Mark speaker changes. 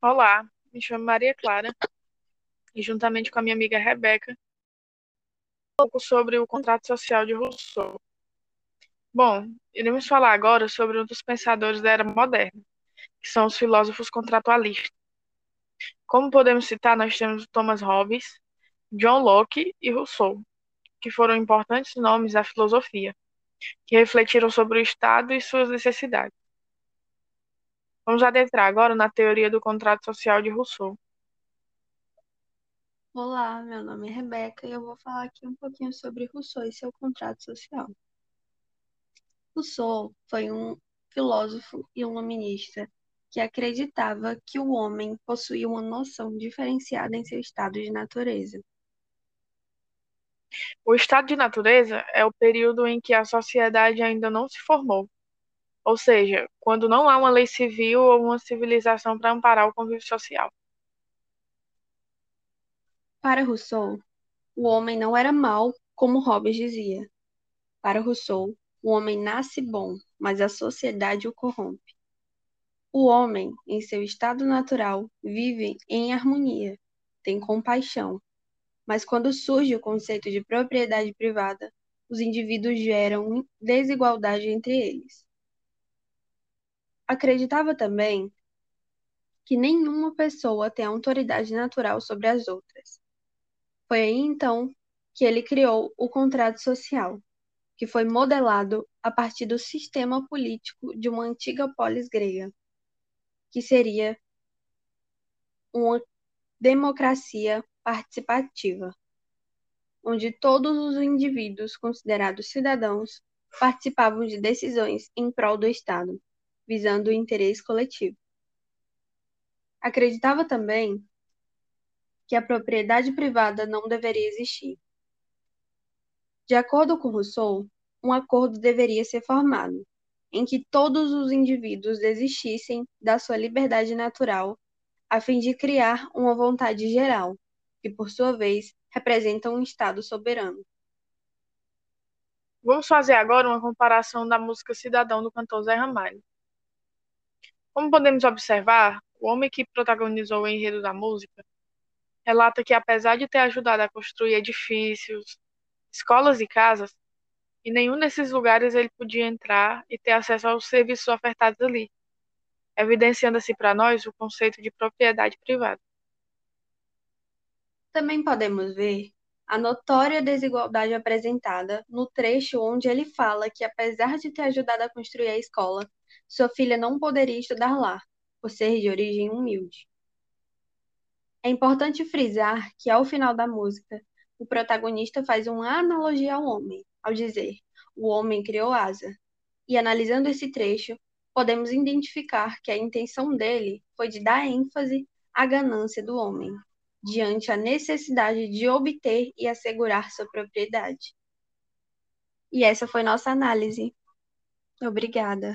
Speaker 1: Olá, me chamo Maria Clara e, juntamente com a minha amiga Rebeca, um pouco sobre o contrato social de Rousseau. Bom, iremos falar agora sobre um dos pensadores da era moderna, que são os filósofos contratualistas. Como podemos citar, nós temos Thomas Hobbes, John Locke e Rousseau, que foram importantes nomes da filosofia, que refletiram sobre o Estado e suas necessidades. Vamos adentrar agora na teoria do contrato social de Rousseau.
Speaker 2: Olá, meu nome é Rebeca e eu vou falar aqui um pouquinho sobre Rousseau e seu contrato social. Rousseau foi um filósofo e iluminista que acreditava que o homem possuía uma noção diferenciada em seu estado de natureza.
Speaker 1: O estado de natureza é o período em que a sociedade ainda não se formou ou seja, quando não há uma lei civil ou uma civilização para amparar o convívio social.
Speaker 2: Para Rousseau, o homem não era mau, como Hobbes dizia. Para Rousseau, o homem nasce bom, mas a sociedade o corrompe. O homem, em seu estado natural, vive em harmonia, tem compaixão, mas quando surge o conceito de propriedade privada, os indivíduos geram desigualdade entre eles. Acreditava também que nenhuma pessoa tem autoridade natural sobre as outras. Foi aí então que ele criou o contrato social, que foi modelado a partir do sistema político de uma antiga polis grega, que seria uma democracia participativa, onde todos os indivíduos considerados cidadãos participavam de decisões em prol do Estado visando o interesse coletivo. Acreditava também que a propriedade privada não deveria existir. De acordo com Rousseau, um acordo deveria ser formado, em que todos os indivíduos desistissem da sua liberdade natural, a fim de criar uma vontade geral, que por sua vez representa um Estado soberano.
Speaker 1: Vamos fazer agora uma comparação da música Cidadão do cantor Zé Ramalho. Como podemos observar, o homem que protagonizou o enredo da música relata que, apesar de ter ajudado a construir edifícios, escolas e casas, em nenhum desses lugares ele podia entrar e ter acesso aos serviços ofertados ali, evidenciando-se para nós o conceito de propriedade privada.
Speaker 2: Também podemos ver a notória desigualdade apresentada no trecho onde ele fala que, apesar de ter ajudado a construir a escola, sua filha não poderia estudar lá, por ser de origem humilde. É importante frisar que, ao final da música, o protagonista faz uma analogia ao homem, ao dizer: o homem criou asa. E analisando esse trecho, podemos identificar que a intenção dele foi de dar ênfase à ganância do homem, diante a necessidade de obter e assegurar sua propriedade. E essa foi nossa análise. Obrigada.